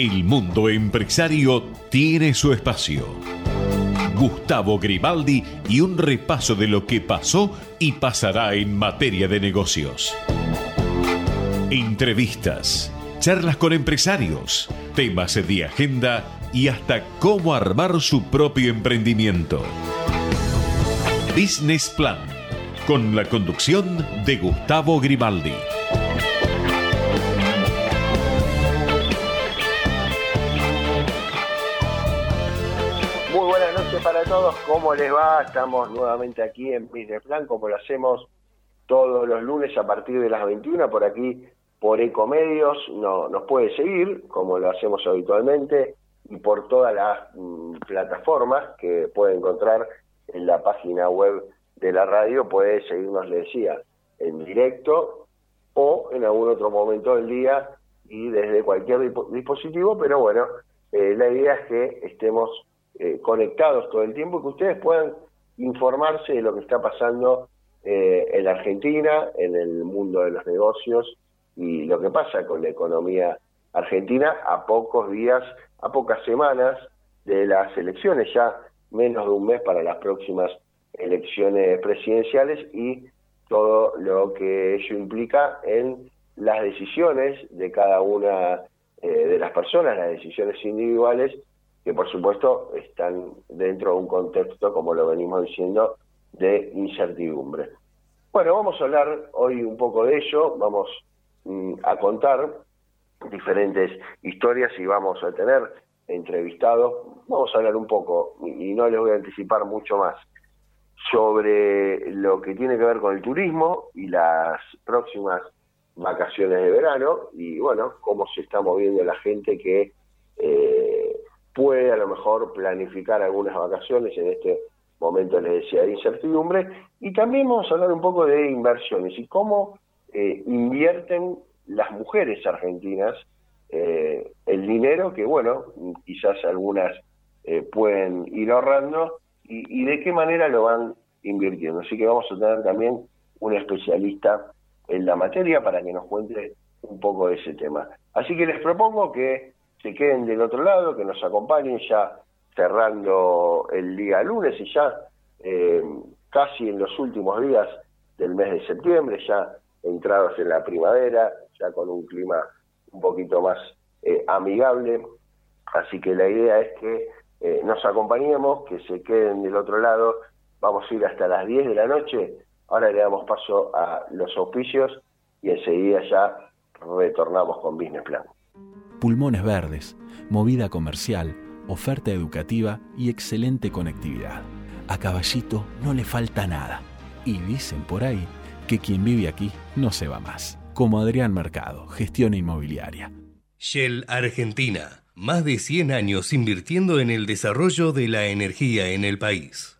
El mundo empresario tiene su espacio. Gustavo Grimaldi y un repaso de lo que pasó y pasará en materia de negocios. Entrevistas, charlas con empresarios, temas de agenda y hasta cómo armar su propio emprendimiento. Business Plan, con la conducción de Gustavo Grimaldi. Para todos, ¿cómo les va? Estamos nuevamente aquí en Business Plan, como lo hacemos todos los lunes a partir de las 21 por aquí por Ecomedios, no, nos puede seguir como lo hacemos habitualmente y por todas las mm, plataformas que puede encontrar en la página web de la radio, puede seguirnos, le decía, en directo o en algún otro momento del día y desde cualquier dispositivo, pero bueno, eh, la idea es que estemos eh, conectados todo el tiempo y que ustedes puedan informarse de lo que está pasando eh, en Argentina, en el mundo de los negocios y lo que pasa con la economía argentina a pocos días, a pocas semanas de las elecciones, ya menos de un mes para las próximas elecciones presidenciales y todo lo que ello implica en las decisiones de cada una eh, de las personas, las decisiones individuales, que por supuesto están dentro de un contexto, como lo venimos diciendo, de incertidumbre. Bueno, vamos a hablar hoy un poco de ello, vamos mm, a contar diferentes historias y vamos a tener entrevistados. Vamos a hablar un poco, y no les voy a anticipar mucho más, sobre lo que tiene que ver con el turismo y las próximas vacaciones de verano y bueno, cómo se está moviendo la gente que eh, puede a lo mejor planificar algunas vacaciones en este momento les decía de incertidumbre y también vamos a hablar un poco de inversiones y cómo eh, invierten las mujeres argentinas eh, el dinero que, bueno, quizás algunas eh, pueden ir ahorrando y, de qué manera lo van invirtiendo. Así que vamos a tener también un especialista en la materia para que nos cuente un poco de ese tema. Así que les propongo que se queden del otro lado, que nos acompañen ya cerrando el día lunes y ya eh, casi en los últimos días del mes de septiembre, ya entrados en la primavera, ya con un clima un poquito más eh, amigable. Así que la idea es que eh, nos acompañemos, que se queden del otro lado. Vamos a ir hasta las 10 de la noche. Ahora le damos paso a los auspicios y enseguida ya retornamos con Business Plan. Pulmones verdes, movida comercial, oferta educativa y excelente conectividad. A Caballito no le falta nada. Y dicen por ahí que quien vive aquí no se va más. Como Adrián Mercado, gestión inmobiliaria. Shell Argentina. Más de 100 años invirtiendo en el desarrollo de la energía en el país.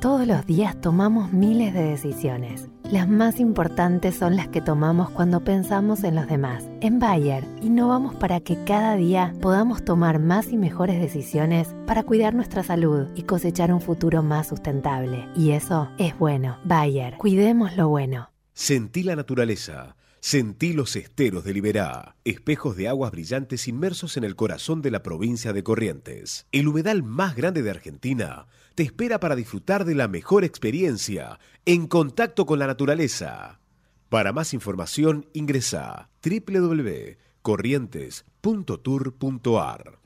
Todos los días tomamos miles de decisiones. Las más importantes son las que tomamos cuando pensamos en los demás. En Bayer, innovamos para que cada día podamos tomar más y mejores decisiones para cuidar nuestra salud y cosechar un futuro más sustentable. Y eso es bueno. Bayer, cuidemos lo bueno. Sentí la naturaleza. Sentí los esteros de Liberá, espejos de aguas brillantes inmersos en el corazón de la provincia de Corrientes. El humedal más grande de Argentina te espera para disfrutar de la mejor experiencia en contacto con la naturaleza. Para más información ingresa www.corrientes.tour.ar.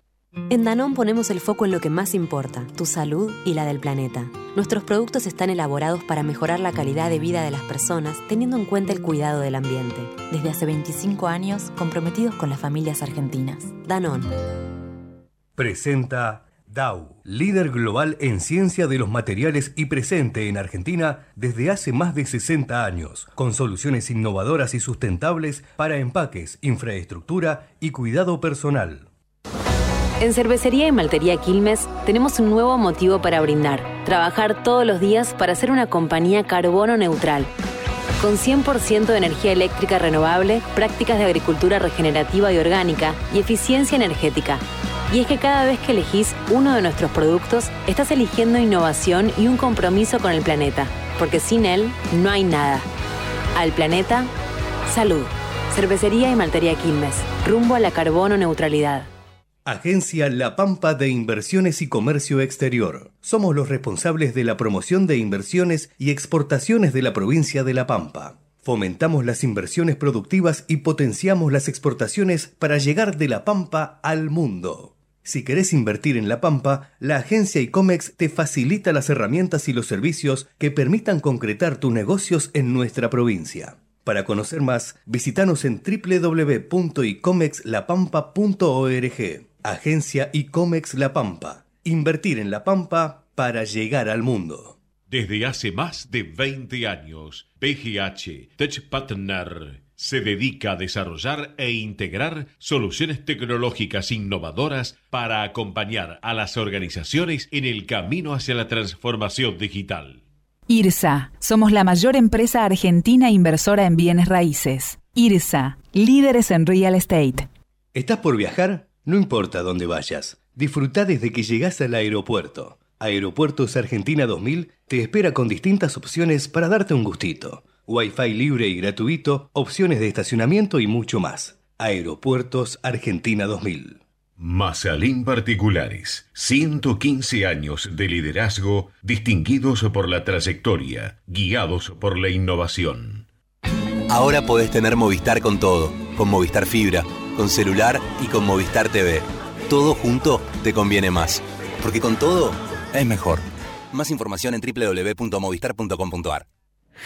En Danón ponemos el foco en lo que más importa, tu salud y la del planeta. Nuestros productos están elaborados para mejorar la calidad de vida de las personas teniendo en cuenta el cuidado del ambiente. Desde hace 25 años comprometidos con las familias argentinas. Danón. Presenta Dow, líder global en ciencia de los materiales y presente en Argentina desde hace más de 60 años, con soluciones innovadoras y sustentables para empaques, infraestructura y cuidado personal. En Cervecería y Maltería Quilmes tenemos un nuevo motivo para brindar, trabajar todos los días para ser una compañía carbono neutral con 100% de energía eléctrica renovable, prácticas de agricultura regenerativa y orgánica y eficiencia energética. Y es que cada vez que elegís uno de nuestros productos, estás eligiendo innovación y un compromiso con el planeta, porque sin él no hay nada. Al planeta, salud. Cervecería y Maltería Quilmes, rumbo a la carbono neutralidad. Agencia La Pampa de Inversiones y Comercio Exterior. Somos los responsables de la promoción de inversiones y exportaciones de la provincia de La Pampa. Fomentamos las inversiones productivas y potenciamos las exportaciones para llegar de La Pampa al mundo. Si querés invertir en La Pampa, la agencia ICOMEX te facilita las herramientas y los servicios que permitan concretar tus negocios en nuestra provincia. Para conocer más, visitanos en www.icomexlapampa.org. Agencia ICOMEX La Pampa. Invertir en La Pampa para llegar al mundo. Desde hace más de 20 años, PGH Tech Partner se dedica a desarrollar e integrar soluciones tecnológicas innovadoras para acompañar a las organizaciones en el camino hacia la transformación digital. IRSA, somos la mayor empresa argentina inversora en bienes raíces. IRSA, líderes en real estate. ¿Estás por viajar? No importa dónde vayas, disfruta desde que llegas al aeropuerto. Aeropuertos Argentina 2000 te espera con distintas opciones para darte un gustito. Wi-Fi libre y gratuito, opciones de estacionamiento y mucho más. Aeropuertos Argentina 2000. Mazalín Particulares, 115 años de liderazgo distinguidos por la trayectoria, guiados por la innovación. Ahora podés tener Movistar con todo, con Movistar Fibra, con celular y con Movistar TV. Todo junto te conviene más, porque con todo es mejor. Más información en www.movistar.com.ar.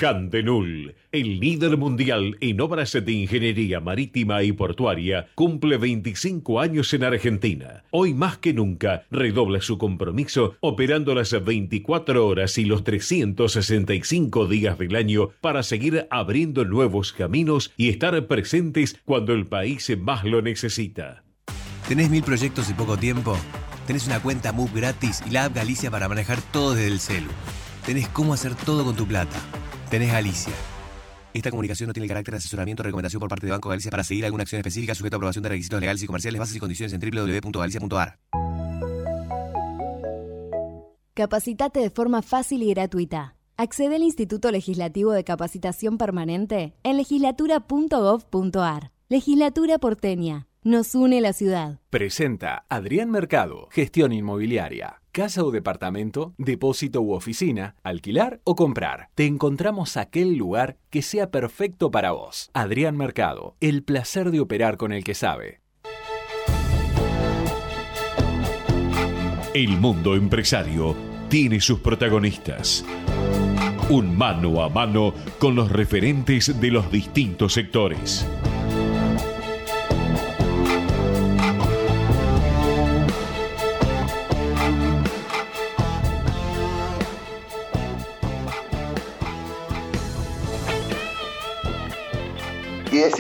Handenul, el líder mundial en obras de ingeniería marítima y portuaria, cumple 25 años en Argentina. Hoy más que nunca redobla su compromiso operando las 24 horas y los 365 días del año para seguir abriendo nuevos caminos y estar presentes cuando el país más lo necesita. ¿Tenés mil proyectos y poco tiempo? Tenés una cuenta MUB gratis y la app Galicia para manejar todo desde el celu. Tenés cómo hacer todo con tu plata. Tenés Galicia. Esta comunicación no tiene el carácter de asesoramiento o recomendación por parte de Banco Galicia para seguir alguna acción específica sujeta a aprobación de requisitos legales y comerciales, bases y condiciones en www.galicia.ar. Capacitate de forma fácil y gratuita. Accede al Instituto Legislativo de Capacitación Permanente en legislatura.gov.ar. Legislatura porteña. Nos une la ciudad. Presenta Adrián Mercado, gestión inmobiliaria. Casa o departamento, depósito u oficina, alquilar o comprar. Te encontramos aquel lugar que sea perfecto para vos. Adrián Mercado, el placer de operar con el que sabe. El mundo empresario tiene sus protagonistas. Un mano a mano con los referentes de los distintos sectores.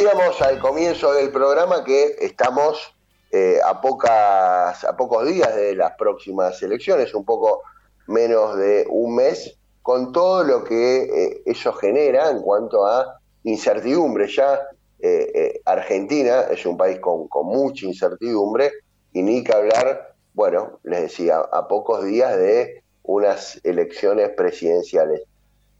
Decíamos al comienzo del programa que estamos eh, a, pocas, a pocos días de las próximas elecciones, un poco menos de un mes, con todo lo que eh, eso genera en cuanto a incertidumbre. Ya eh, Argentina es un país con, con, mucha incertidumbre y ni que hablar, bueno, les decía, a pocos días de unas elecciones presidenciales.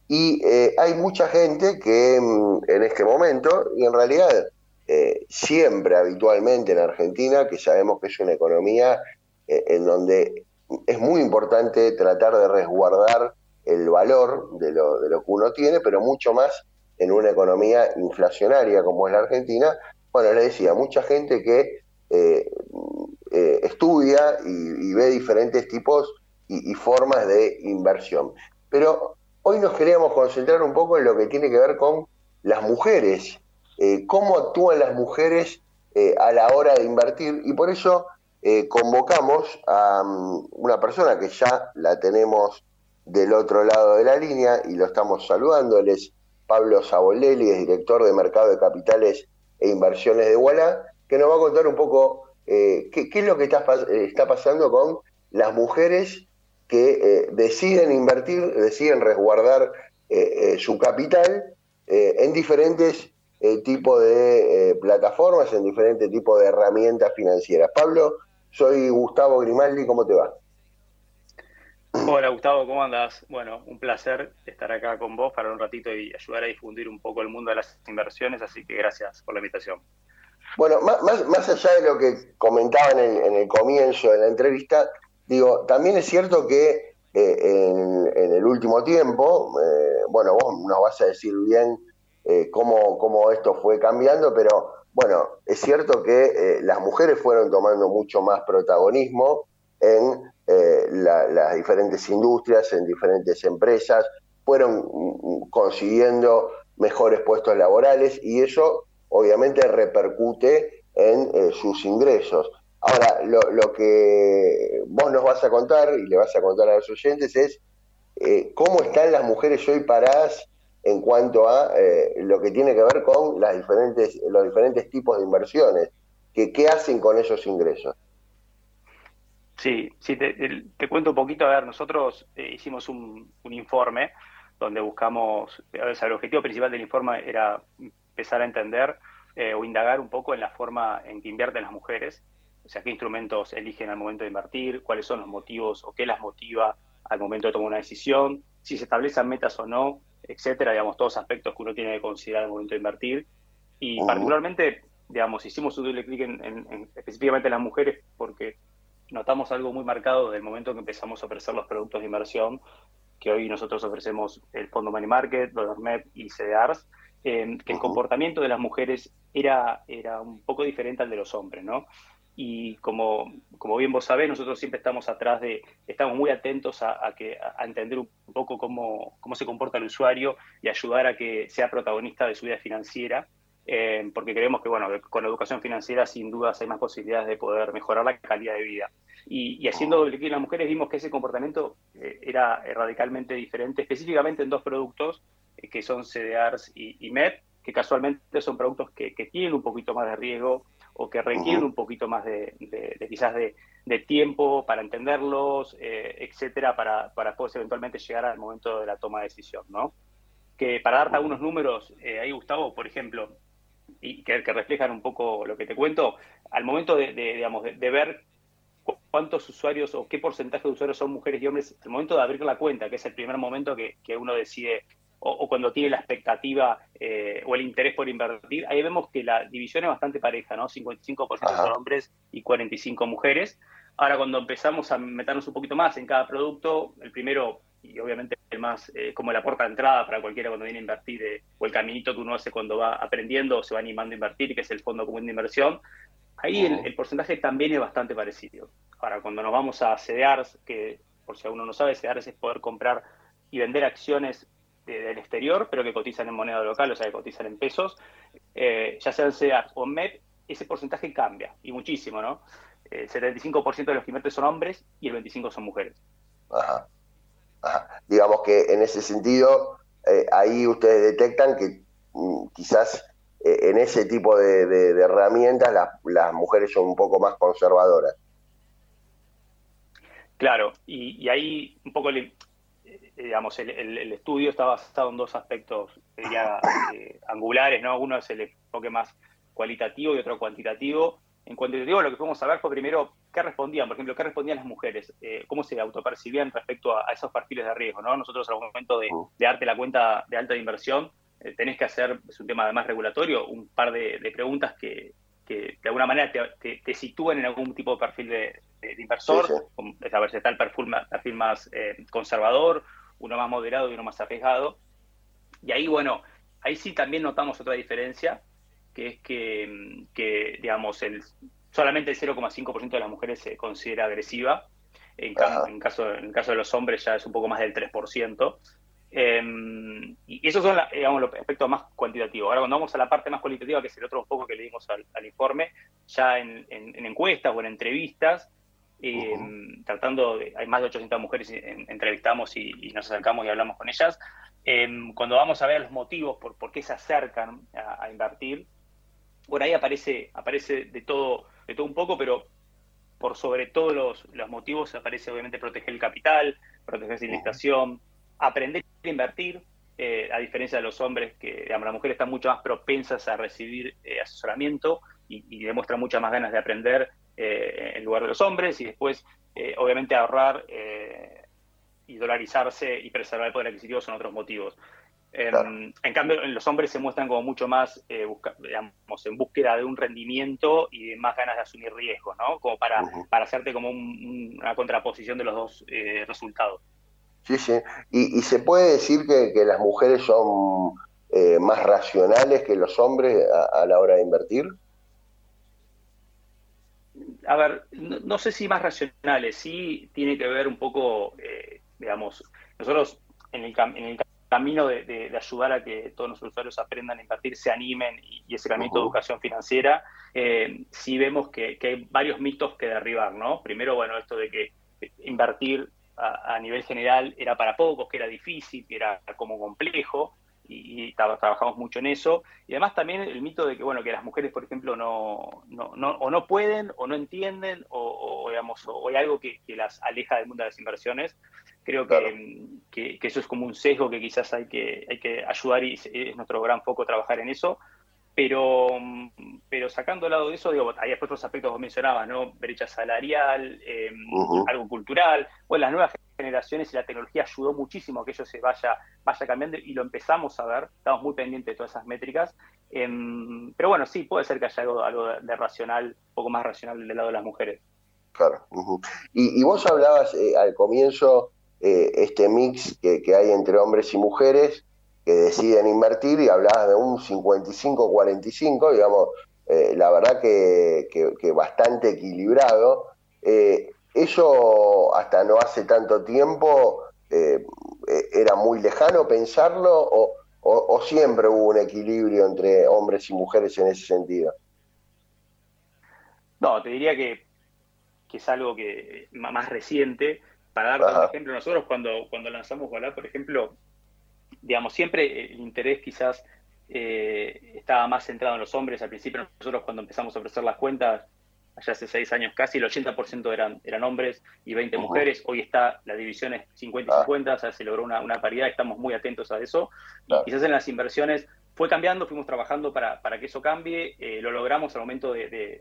Y eh, hay mucha gente que mm, en este momento, y en realidad eh, siempre habitualmente en Argentina, que sabemos que es una economía eh, en donde es muy importante tratar de resguardar el valor de lo, de lo que uno tiene, pero mucho más en una economía inflacionaria como es la Argentina. Bueno, le decía, mucha gente que estudia y, ve diferentes tipos y, y formas de inversión. Pero Hoy nos queríamos concentrar un poco en lo que tiene que ver con las mujeres, eh, cómo actúan las mujeres eh, a la hora de invertir. Y por eso eh, convocamos a um, una persona que ya la tenemos del otro lado de la línea y lo estamos saludando, él es Pablo Sabolelli, es director de Mercado de Capitales e Inversiones de Walla, que nos va a contar un poco qué, es lo que está pasando con las mujeres que eh, deciden invertir, deciden resguardar eh, eh, su capital en diferentes tipos de plataformas, en diferentes tipos de herramientas financieras. Pablo, soy Gustavo Grimaldi, ¿cómo te va? Hola Gustavo, ¿cómo andas? Bueno, un placer estar acá con vos para un ratito y ayudar a difundir un poco el mundo de las inversiones, así que gracias por la invitación. Bueno, más, más, allá de lo que comentaba en el, en el, comienzo de la entrevista, digo, también es cierto que eh, en, el último tiempo, eh, bueno, vos nos vas a decir bien eh, cómo, cómo esto fue cambiando, pero bueno, es cierto que las mujeres fueron tomando mucho más protagonismo en las diferentes industrias, en diferentes empresas, fueron mm, consiguiendo mejores puestos laborales y eso obviamente repercute en sus ingresos. Ahora, lo, que vos nos vas a contar y le vas a contar a los oyentes es eh, cómo están las mujeres hoy paradas en cuanto a eh, lo que tiene que ver con las diferentes, los diferentes tipos de inversiones, que, qué hacen con esos ingresos. Sí, sí, te, cuento un poquito. A ver, nosotros hicimos un, informe donde buscamos, el objetivo principal del informe era empezar a entender eh, o indagar un poco en la forma en que invierten las mujeres, o sea, qué instrumentos eligen al momento de invertir, cuáles son los motivos o qué las motiva al momento de tomar una decisión, si se establecen metas o no, etcétera, digamos, todos aspectos que uno tiene que considerar al momento de invertir. Y particularmente, digamos, hicimos un doble clic en, específicamente en las mujeres porque notamos algo muy marcado desde el momento que empezamos a ofrecer los productos de inversión, que hoy nosotros ofrecemos el Fondo Money Market, Dollar MEP y CDRs, que el comportamiento de las mujeres era, era un poco diferente al de los hombres, ¿no? Y como, como bien vos sabés, nosotros siempre estamos atrás de, estamos muy atentos a, que, a entender un poco cómo, cómo se comporta el usuario y ayudar a que sea protagonista de su vida financiera, eh, porque creemos que, bueno, con la educación financiera sin dudas hay más posibilidades de poder mejorar la calidad de vida. Y, haciendo doble clic en las mujeres vimos que ese comportamiento eh, era radicalmente diferente, específicamente en dos productos eh, que son CDRs y, MEP, que casualmente son productos que, tienen un poquito más de riesgo o que requieren un poquito más de, quizás de, tiempo para entenderlos, eh, etcétera, para, para poder eventualmente llegar al momento de la toma de decisión, ¿no? Que para darte algunos números, eh, ahí Gustavo, por ejemplo, y que, reflejan un poco lo que te cuento, al momento de, digamos, de, ver cuántos usuarios o qué porcentaje de usuarios son mujeres y hombres, al momento de abrir la cuenta, que es el primer momento que, que uno decide o, cuando tiene la expectativa eh, o el interés por invertir, ahí vemos que la división es bastante pareja, ¿no? 55% son hombres y 45 mujeres. Ahora cuando empezamos a meternos un poquito más en cada producto, el primero y obviamente el más eh, como la puerta de entrada para cualquiera cuando viene a invertir eh, o el caminito que uno hace cuando va aprendiendo o se va animando a invertir, que es el fondo común de inversión, ahí el, el, porcentaje también es bastante parecido. Ahora, cuando nos vamos a CDRs, que por si uno no sabe, CDRs es poder comprar y vender acciones del exterior, pero que cotizan en moneda local, o sea, que cotizan en pesos, eh, ya sean CEDAR o MEP, ese porcentaje cambia, y muchísimo, ¿no? El 75% de los invierten son hombres y el 25% son mujeres. Ajá. Digamos que en ese sentido, eh, ahí ustedes detectan que mm, quizás eh, en ese tipo de, herramientas las, mujeres son un poco más conservadoras. Claro, y, y ahí un poco le, digamos, el, estudio está basado en dos aspectos, eh, angulares, ¿no? Uno es el enfoque más cualitativo y otro cuantitativo. En cuantitativo lo que fuimos a ver fue primero qué respondían, por ejemplo, qué respondían las mujeres, eh, cómo se autopercibían respecto a, esos perfiles de riesgo, ¿no? Nosotros al momento de, de darte la cuenta de alta inversión, eh, tenés que hacer, es un tema además regulatorio, un par de, preguntas que, de alguna manera te, te, sitúen en algún tipo de perfil de, inversor, a ver si está el perfil, perfil más conservador uno más moderado y uno más arriesgado. Y ahí, bueno, ahí sí también notamos otra diferencia, que es que, digamos, el, solamente el 0,5% de las mujeres se considera agresiva. En, en, caso, en el caso de los hombres ya es un poco más del 3%. Em, y esos son digamos, los aspectos más cuantitativos. Ahora, cuando vamos a la parte más cualitativa, que es el otro poco que le dimos al, informe, ya en, encuestas o en entrevistas, Em, tratando de, hay más de 800 mujeres, entrevistamos y, nos acercamos y hablamos con ellas. Em, cuando vamos a ver los motivos por, por qué se acercan a, invertir, por ahí aparece, aparece de todo, de todo un poco, pero por sobre todos los, los motivos aparece obviamente proteger el capital, proteger la inflación, aprender a invertir, eh, a diferencia de los hombres, que digamos, las mujeres están mucho más propensas a recibir eh, asesoramiento y, y, demuestran muchas más ganas de aprender eh, en lugar de los hombres, y después, obviamente, ahorrar y dolarizarse y preservar el poder adquisitivo son otros motivos. Em, en cambio, los hombres se muestran como mucho más, digamos, en búsqueda de un rendimiento y de más ganas de asumir riesgos, ¿no? Como para, para hacerte como una contraposición de los dos resultados. Sí, sí. Y, se puede decir que, las mujeres son eh, más racionales que los hombres a, la hora de invertir. A ver, no, sé si más racionales, sí tiene que ver un poco, eh, digamos, nosotros en el, en el camino de, ayudar a que todos nuestros usuarios aprendan a invertir, se animen y, ese camino de educación financiera, eh, sí vemos que, que, hay varios mitos que derribar, ¿no? Primero, bueno, esto de que invertir a, nivel general era para pocos, que era difícil, que era como complejo, y, trabajamos mucho en eso. Y además también el mito de que, bueno, que las mujeres, por ejemplo, no, no, no o no pueden, o no entienden, o, digamos, o hay algo que, las aleja del mundo de las inversiones. Creo que, que, eso es como un sesgo que quizás hay que, hay que ayudar y es nuestro gran foco trabajar en eso. Pero, pero sacando al lado de eso, digo, hay otros aspectos que vos mencionabas, ¿no? Brecha salarial, em, algo cultural. Bueno, las nuevas generaciones y la tecnología ayudó muchísimo a que eso se vaya, vaya cambiando y lo empezamos a ver. Estamos muy pendientes de todas esas métricas. Em, pero bueno, sí, puede ser que haya algo, algo de, racional, un poco más racional del lado de las mujeres. Claro. y, vos hablabas eh, al comienzo eh, este mix que, que hay entre hombres y mujeres que deciden invertir y hablabas de un 55-45, digamos, eh, la verdad que, bastante equilibrado. Eso hasta no hace tanto tiempo eh, era muy lejano pensarlo o, o, siempre hubo un equilibrio entre hombres y mujeres en ese sentido. No, te diría que, que es algo que más reciente. Para dar un ejemplo, nosotros cuando, cuando lanzamos Volar, por ejemplo, digamos, siempre el interés quizás eh, estaba más centrado en los hombres. Al principio nosotros cuando empezamos a ofrecer las cuentas, allá hace seis años casi, el 80% eran, eran hombres y 20 mujeres. Hoy está, la división es 50 y 50, o sea, se logró una, paridad, estamos muy atentos a eso. Y quizás en las inversiones fue cambiando, fuimos trabajando para, para que eso cambie, eh, lo logramos al momento de,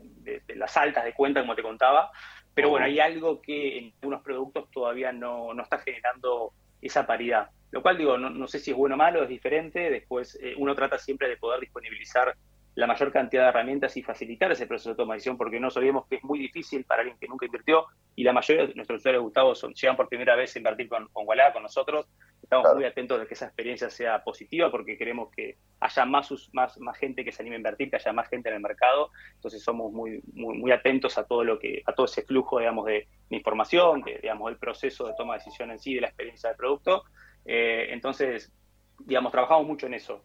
las altas de cuenta, como te contaba, pero bueno, hay algo que en algunos productos todavía no, no está generando esa paridad. Lo cual digo, no, sé si es bueno o malo, es diferente. Después eh, uno trata siempre de poder disponibilizar la mayor cantidad de herramientas y facilitar ese proceso de toma de decisión, porque no sabemos que es muy difícil para alguien que nunca invirtió y la mayoría de nuestros usuarios Gustavo son, llegan por primera vez a invertir con, con con nosotros. Estamos muy atentos de que esa experiencia sea positiva porque queremos que haya más, más, más gente que se anime a invertir, que haya más gente en el mercado. Entonces somos muy, muy, muy atentos a todo lo que, a todo ese flujo, digamos, de, información, de, digamos, el proceso de toma de decisión en sí, de la experiencia del producto. Eh, entonces, digamos, trabajamos mucho en eso.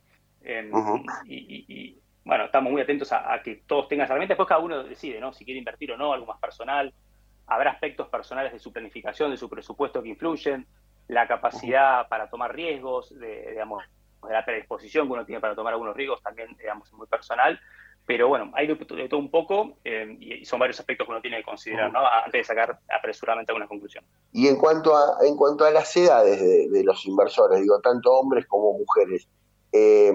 y, bueno, estamos muy atentos a, que todos tengan esa herramienta. Después cada uno decide, ¿no? Si quiere invertir o no, algo más personal. Habrá aspectos personales de su planificación, de su presupuesto que influyen. La capacidad para tomar riesgos, de, digamos, de la predisposición que uno tiene para tomar algunos riesgos también, digamos, es muy personal. Pero bueno, hay de, todo un poco eh, y son varios aspectos que uno tiene que considerar ¿no? antes de sacar apresuradamente alguna conclusión. Y en cuanto a, en cuanto a las edades de, los inversores, digo, tanto hombres como mujeres, eh,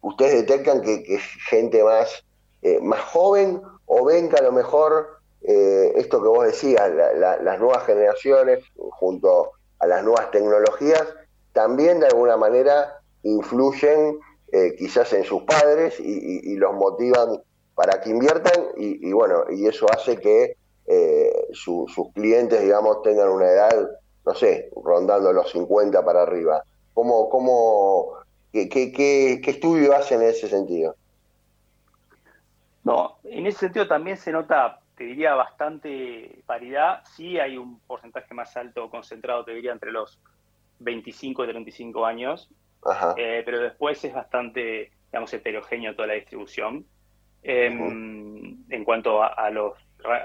¿ustedes detectan que, que gente más, eh, más joven o ven que a lo mejor esto que vos decías, las nuevas generaciones junto a las nuevas tecnologías, también de alguna manera influyen eh, quizás en sus padres y, los motivan para que inviertan y, bueno, y eso hace que eh, sus clientes, digamos, tengan una edad, no sé, rondando los 50 para arriba. ¿Cómo, cómo, qué, qué, qué, estudio hacen en ese sentido? No, en ese sentido también se nota, te diría, bastante paridad. Sí hay un porcentaje más alto concentrado, te diría, entre los 25 y 35 años, eh, pero después es bastante, digamos, heterogéneo toda la distribución em, en cuanto a, los,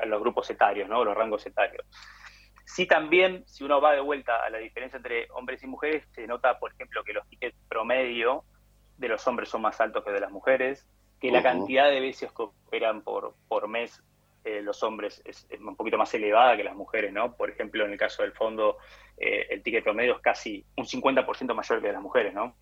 los, grupos etarios, ¿no? los rangos etarios. Sí también, si uno va de vuelta a la diferencia entre hombres y mujeres, se nota, por ejemplo, que los tickets promedio de los hombres son más altos que de las mujeres, que la cantidad de veces que operan por, por mes eh, los hombres es, un poquito más elevada que las mujeres, ¿no? Por ejemplo, en el caso del fondo, eh, el ticket promedio es casi un 50% mayor que de las mujeres, ¿no?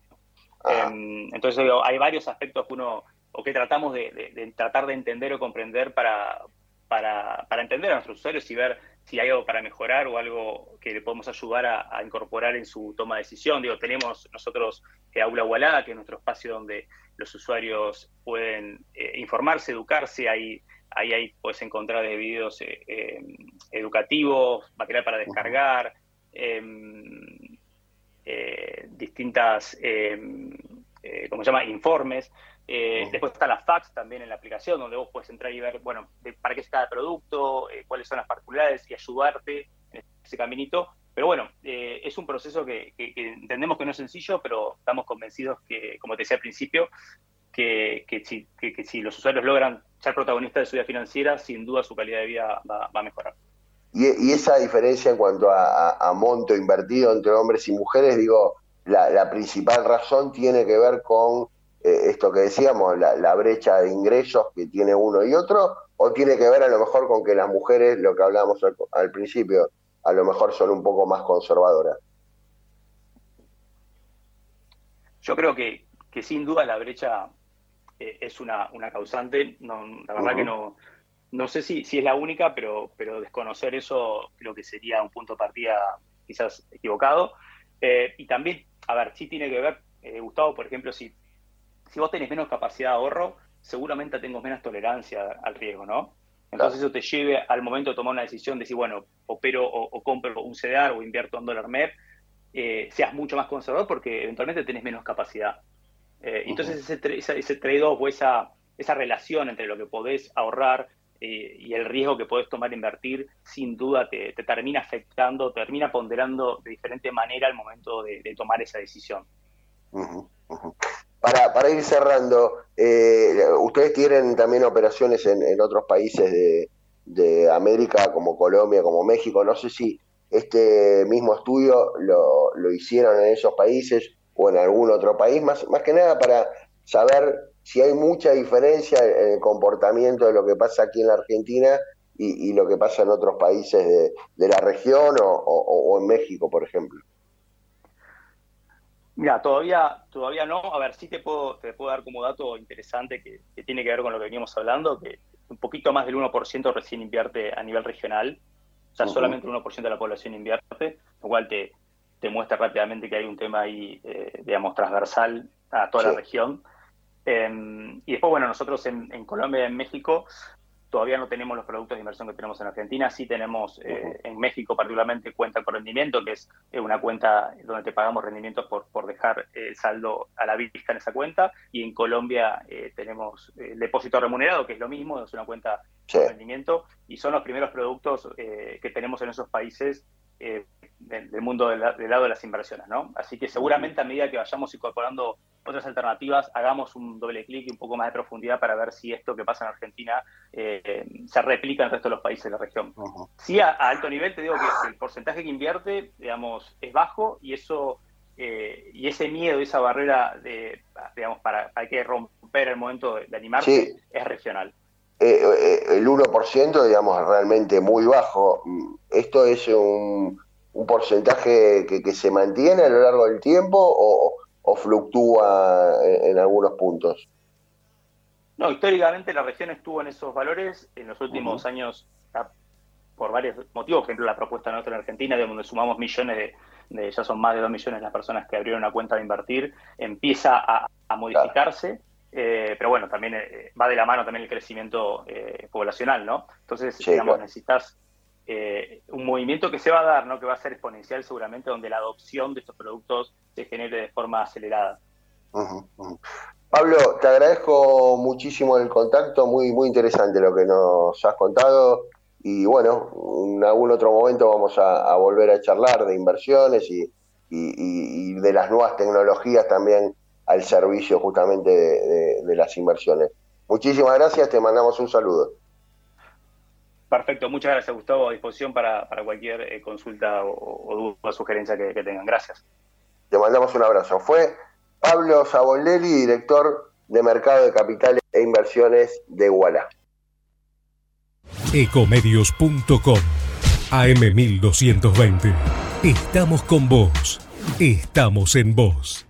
Em, entonces hay varios aspectos que uno, o que tratamos de, tratar de entender o comprender para, para, entender a nuestros usuarios y ver si hay algo para mejorar o algo que le podemos ayudar a, incorporar en su toma de decisión. Digo, tenemos nosotros eh, Aula Walada, que es nuestro espacio donde los usuarios pueden eh, informarse, educarse, ahí, ahí, puedes encontrar de videos educativos, material para descargar, Em, eh, distintas, em, eh, ¿cómo se llama?, informes. Eh, después está la fax también en la aplicación, donde vos puedes entrar y ver, bueno, para qué es cada producto, cuáles son las particularidades y ayudarte en ese caminito. Pero bueno, es un proceso que, entendemos que no es sencillo, pero estamos convencidos que, como te decía al principio, que, si, si, los usuarios logran ser protagonistas de su vida financiera, sin duda su calidad de vida va a mejorar. Y, esa diferencia en cuanto a, monto invertido entre hombres y mujeres, digo, la, principal razón tiene que ver con eh, esto que decíamos, la, brecha de ingresos que tiene uno y otro, o tiene que ver a lo mejor con que las mujeres, lo que hablábamos al, principio, a lo mejor son un poco más conservadoras. Yo creo que, que sin duda la brecha eh, es una, una causante, no, la verdad que no no sé si, si es la única, pero, pero desconocer eso creo que sería un punto de partida quizás equivocado. Eh, y también, a ver, sí tiene que ver, eh, Gustavo, por ejemplo, si, si vos tenés menos capacidad de ahorro, seguramente tengo menos tolerancia al riesgo, ¿no? Entonces eso te lleve al momento de tomar una decisión de decir, bueno, opero o, compro un CDR o invierto en dólar MEP, eh, seas mucho más conservador porque eventualmente tenés menos capacidad. entonces ese, ese trade-off o esa, esa relación entre lo que podés ahorrar eh, y el riesgo que puedes tomar invertir, sin duda te, termina afectando, termina ponderando de diferente manera al momento de, tomar esa decisión. Para, para ir cerrando, eh, ustedes tienen también operaciones en, otros países de, América, como Colombia, como México. No sé si este mismo estudio lo, lo hicieron en esos países o en algún otro país, más, más que nada para saber si hay mucha diferencia en el comportamiento de lo que pasa aquí en la Argentina y, lo que pasa en otros países de, la región o, en México, por ejemplo. Mira, todavía, todavía no. A ver, sí te puedo, te puedo dar como dato interesante que, tiene que ver con lo que veníamos hablando, que un poquito más del 1% recién invierte a nivel regional. O sea, solamente el 1% de la población invierte, lo cual te, te muestra rápidamente que hay un tema ahí, eh, digamos, transversal a toda la región. Em, y después, bueno, nosotros en, Colombia y en México todavía no tenemos los productos de inversión que tenemos en Argentina, sí tenemos eh, en México particularmente cuenta con rendimiento, que es una cuenta donde te pagamos rendimientos por, por dejar el saldo a la vista en esa cuenta, y en Colombia eh, tenemos el depósito remunerado, que es lo mismo, es una cuenta de rendimiento, y son los primeros productos eh, que tenemos en esos países del, mundo del, lado de las inversiones, ¿no? Así que seguramente a medida que vayamos incorporando otras alternativas, hagamos un doble clic y un poco más de profundidad para ver si esto que pasa en Argentina eh, se replica en el resto de los países de la región. Sí, a, alto nivel te digo que el porcentaje que invierte, digamos, es bajo y eso eh, y ese miedo, esa barrera de, digamos, para, hay que romper el momento de, animarse es regional. Eh, el 1%, digamos, realmente muy bajo. ¿Esto es un, un porcentaje que, que, se mantiene a lo largo del tiempo o, o fluctúa en, algunos puntos? No, históricamente la región estuvo en esos valores en los últimos años por varios motivos, por ejemplo la propuesta nuestra en Argentina, de donde sumamos millones de, ya son más de dos millones las personas que abrieron una cuenta de invertir, empieza a, modificarse, eh, pero bueno, también eh, va de la mano también el crecimiento eh, poblacional, ¿no? Entonces, digamos, necesitas eh, un movimiento que se va a dar, ¿no? que va a ser exponencial seguramente, donde la adopción de estos productos se genere de forma acelerada. Pablo, te agradezco muchísimo el contacto, muy, muy interesante lo que nos has contado y bueno, en algún otro momento vamos a, volver a charlar de inversiones y, de las nuevas tecnologías también al servicio justamente de las inversiones. Muchísimas gracias, te mandamos un saludo. Perfecto, muchas gracias Gustavo, a disposición para, cualquier eh, consulta o, duda o sugerencia que, tengan. Gracias. Te mandamos un abrazo. Fue Pablo Sabolelli, director de Mercado de Capitales e Inversiones de Iguala. Ecomedios.com AM1220. Estamos con vos. Estamos en vos.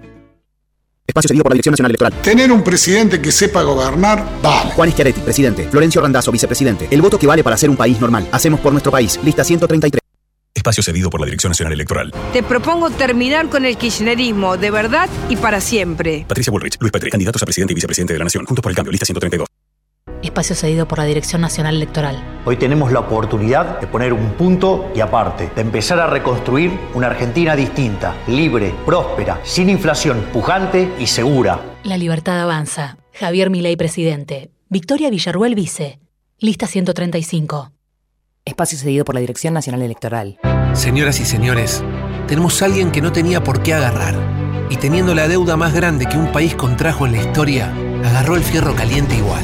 Espacio seguido por la Dirección Nacional Electoral. Tener un presidente que sepa gobernar, vale. Juan Schiaretti, presidente. Florencio Randazzo, vicepresidente. El voto que vale para ser un país normal. Hacemos por nuestro país. Lista 133. Espacio cedido por la Dirección Nacional Electoral. Te propongo terminar con el kirchnerismo de verdad y para siempre. Patricia Bullrich, Luis Petri, candidatos a presidente y vicepresidente de la Nación. Juntos por el cambio. Lista 132. Espacio cedido por la Dirección Nacional Electoral. Hoy tenemos la oportunidad de poner un punto y aparte, de empezar a reconstruir una Argentina distinta, libre, próspera, sin inflación, pujante y segura. La libertad avanza. Javier Milei, presidente. Victoria Villarruel, vice. Lista 135. Espacio cedido por la Dirección Nacional Electoral. Señoras y señores, tenemos a alguien que no tenía por qué agarrar. Y teniendo la deuda más grande que un país contrajo en la historia, agarró el fierro caliente igual.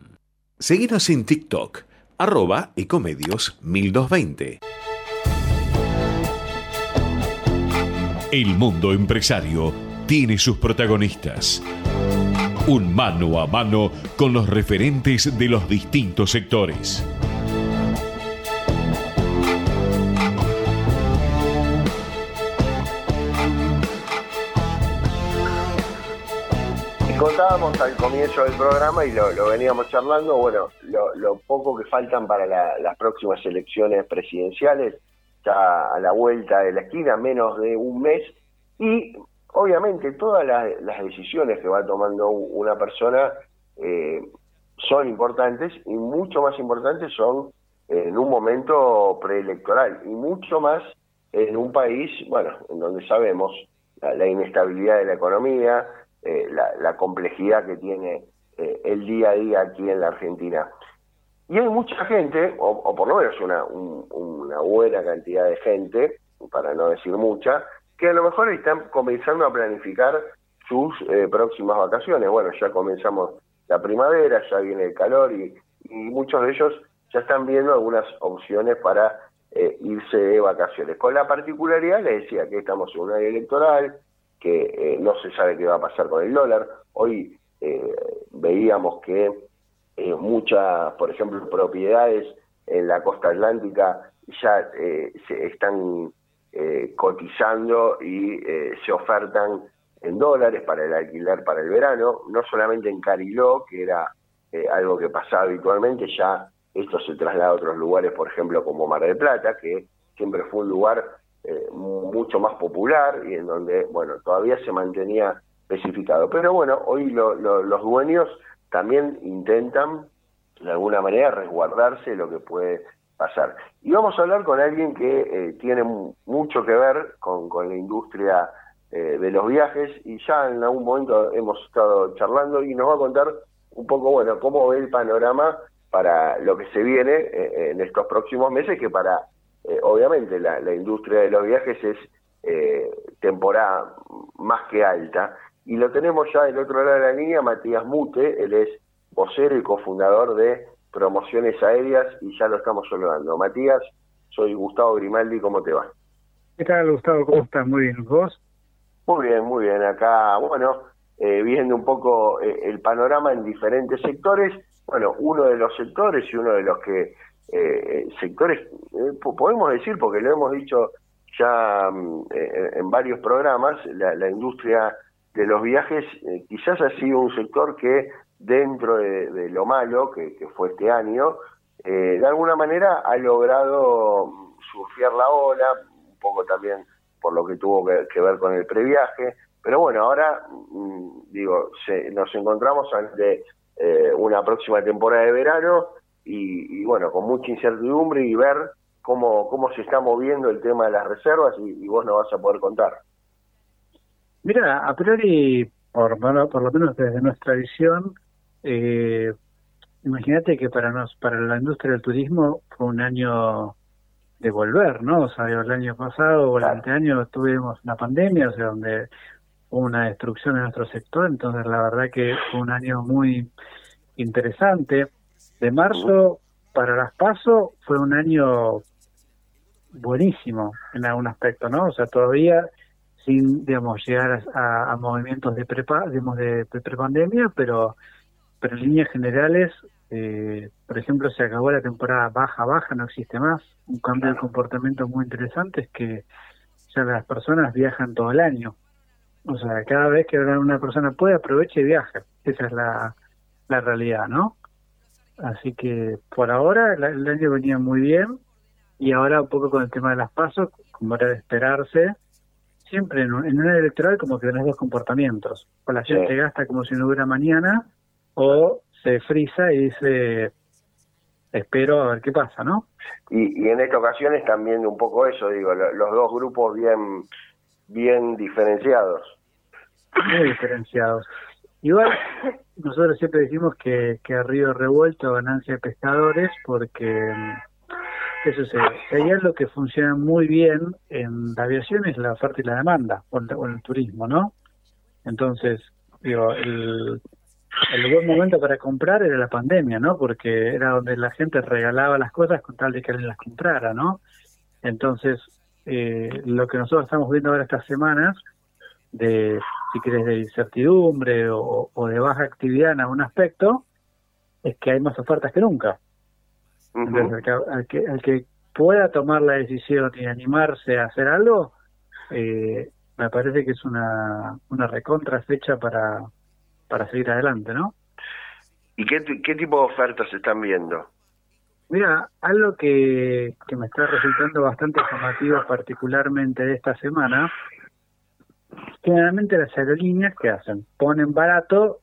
Seguinos en TikTok, arroba ecomedios 1220. El mundo empresario tiene sus protagonistas. Un mano a mano con los referentes de los distintos sectores. Contábamos al comienzo del programa y lo, veníamos charlando, bueno, lo, poco que faltan para la- las próximas elecciones presidenciales, ya a la vuelta de la esquina, menos de un mes, y obviamente todas las, decisiones que va tomando una persona eh, son importantes y mucho más importantes son en un momento preelectoral y mucho más en un país, bueno, en donde sabemos la inestabilidad de la economía, eh, la, complejidad que tiene eh, el día a día aquí en la Argentina. Y hay mucha gente, o, o por lo menos una, un- una buena cantidad de gente, para no decir mucha, que a lo mejor están comenzando a planificar sus eh, próximas vacaciones. Bueno, ya comenzamos la primavera, ya viene el calor y, y muchos de ellos ya están viendo algunas opciones para eh, irse de vacaciones. Con la particularidad, les decía que estamos en un año electoral, que eh, no se sabe qué va a pasar con el dólar. Hoy eh, veíamos que eh, muchas, por ejemplo, propiedades en la costa atlántica ya eh, se están cotizando y se ofertan en dólares para el alquiler para el verano, no solamente en Cariló, que era algo que pasaba habitualmente, ya esto se traslada a otros lugares, por ejemplo, como Mar del Plata, que siempre fue un lugar eh, mucho más popular y en donde, bueno, todavía se mantenía especificado. Pero bueno, hoy lo- lo- los dueños también intentan, de alguna manera, resguardarse lo que puede pasar. Y vamos a hablar con alguien que eh, tiene mu- mucho que ver con, con la industria eh, de los viajes y ya en algún momento hemos estado charlando y nos va a contar un poco, bueno, cómo ve el panorama para lo que se viene eh, en estos próximos meses, que para, eh, obviamente, la, la industria de los viajes es eh, temporada más que alta. Y lo tenemos ya del otro lado de la línea, Matías Mute, él es vocero y cofundador de Promociones Aéreas y ya lo estamos saludando. Matías, soy Gustavo Grimaldi, ¿cómo te va? ¿Qué tal, Gustavo? ¿Cómo estás? Muy bien. ¿Vos? Muy bien, muy bien. Acá, bueno, eh, viendo un poco eh, el panorama en diferentes sectores. Bueno, uno de los sectores y uno de los que eh, sectores, eh, po- podemos decir, porque lo hemos dicho ya mm, eh, en varios programas, la, industria de los viajes eh, quizás ha sido un sector que dentro de, lo malo que, fue este año, eh, de alguna manera ha logrado surfear la ola, un poco también por lo que tuvo que, ver con el previaje, pero bueno, ahora mm, digo, nos encontramos ante una próxima temporada de verano y, bueno, con mucha incertidumbre y ver cómo, cómo se está moviendo el tema de las reservas y, vos nos vas a poder contar. Mira, a priori, por, por lo menos desde nuestra visión, eh, imagínate que para nos, para la industria del turismo fue un año de volver, ¿no? O sea, el año pasado o el año tuvimos una pandemia, o sea, donde hubo una destrucción en nuestro sector, entonces la verdad que fue un año muy interesante. De marzo para las PASO fue un año buenísimo en algún aspecto, ¿no? O sea, todavía sin, digamos, llegar a, movimientos de prepa, digamos, de, de prepandemia, pero pero en líneas generales, eh, por ejemplo, se acabó la temporada baja-baja, no existe más. Un cambio de comportamiento muy interesante es que ya las personas viajan todo el año. O sea, cada vez que una persona puede, aprovecha y viaja. Esa es la, la realidad, ¿no? Así que por ahora el, año venía muy bien y ahora un poco con el tema de las pasos, como era de esperarse, siempre en un, en un electoral como que tenés dos comportamientos. O la gente gasta como si no hubiera mañana o se frisa y dice, espero a ver qué pasa, ¿no? Y, en esta ocasión es también un poco eso, digo, los dos grupos bien, bien diferenciados. Muy diferenciados. Igual, nosotros siempre decimos que, que Río Revuelto ganancia de pescadores porque eso se, hay algo que funciona muy bien en la aviación es la oferta y la demanda, o en el turismo, ¿no? Entonces, digo, el, el buen momento para comprar era la pandemia, ¿no? Porque era donde la gente regalaba las cosas con tal de que alguien las comprara, ¿no? Entonces, eh, lo que nosotros estamos viendo ahora estas semanas, de, si quieres, de incertidumbre o, de baja actividad en algún aspecto, es que hay más ofertas que nunca. Entonces, al que, al que, pueda tomar la decisión y animarse a hacer algo, eh, me parece que es una, una recontra fecha para, para seguir adelante, ¿no? ¿Y qué, qué tipo de ofertas están viendo? Mira, algo que, que me está resultando bastante llamativo, particularmente de esta semana, generalmente las aerolíneas que hacen, ponen barato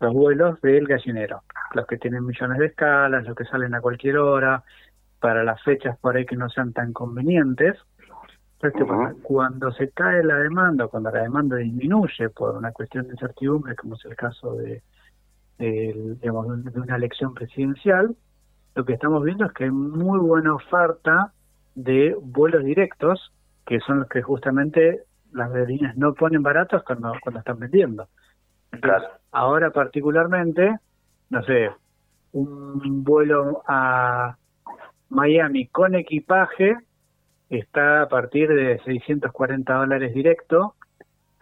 los vuelos del gallinero, los que tienen millones de escalas, los que salen a cualquier hora, para las fechas por ahí que no sean tan convenientes, cuando se cae la demanda, cuando la demanda disminuye por una cuestión de incertidumbre, como es el caso de, de una elección presidencial, lo que estamos viendo es que hay muy buena oferta de vuelos directos, que son los que justamente las aerolíneas no ponen baratos cuando, cuando están vendiendo. Ahora particularmente, no sé, un vuelo a Miami con equipaje está a partir de 640 dólares directo,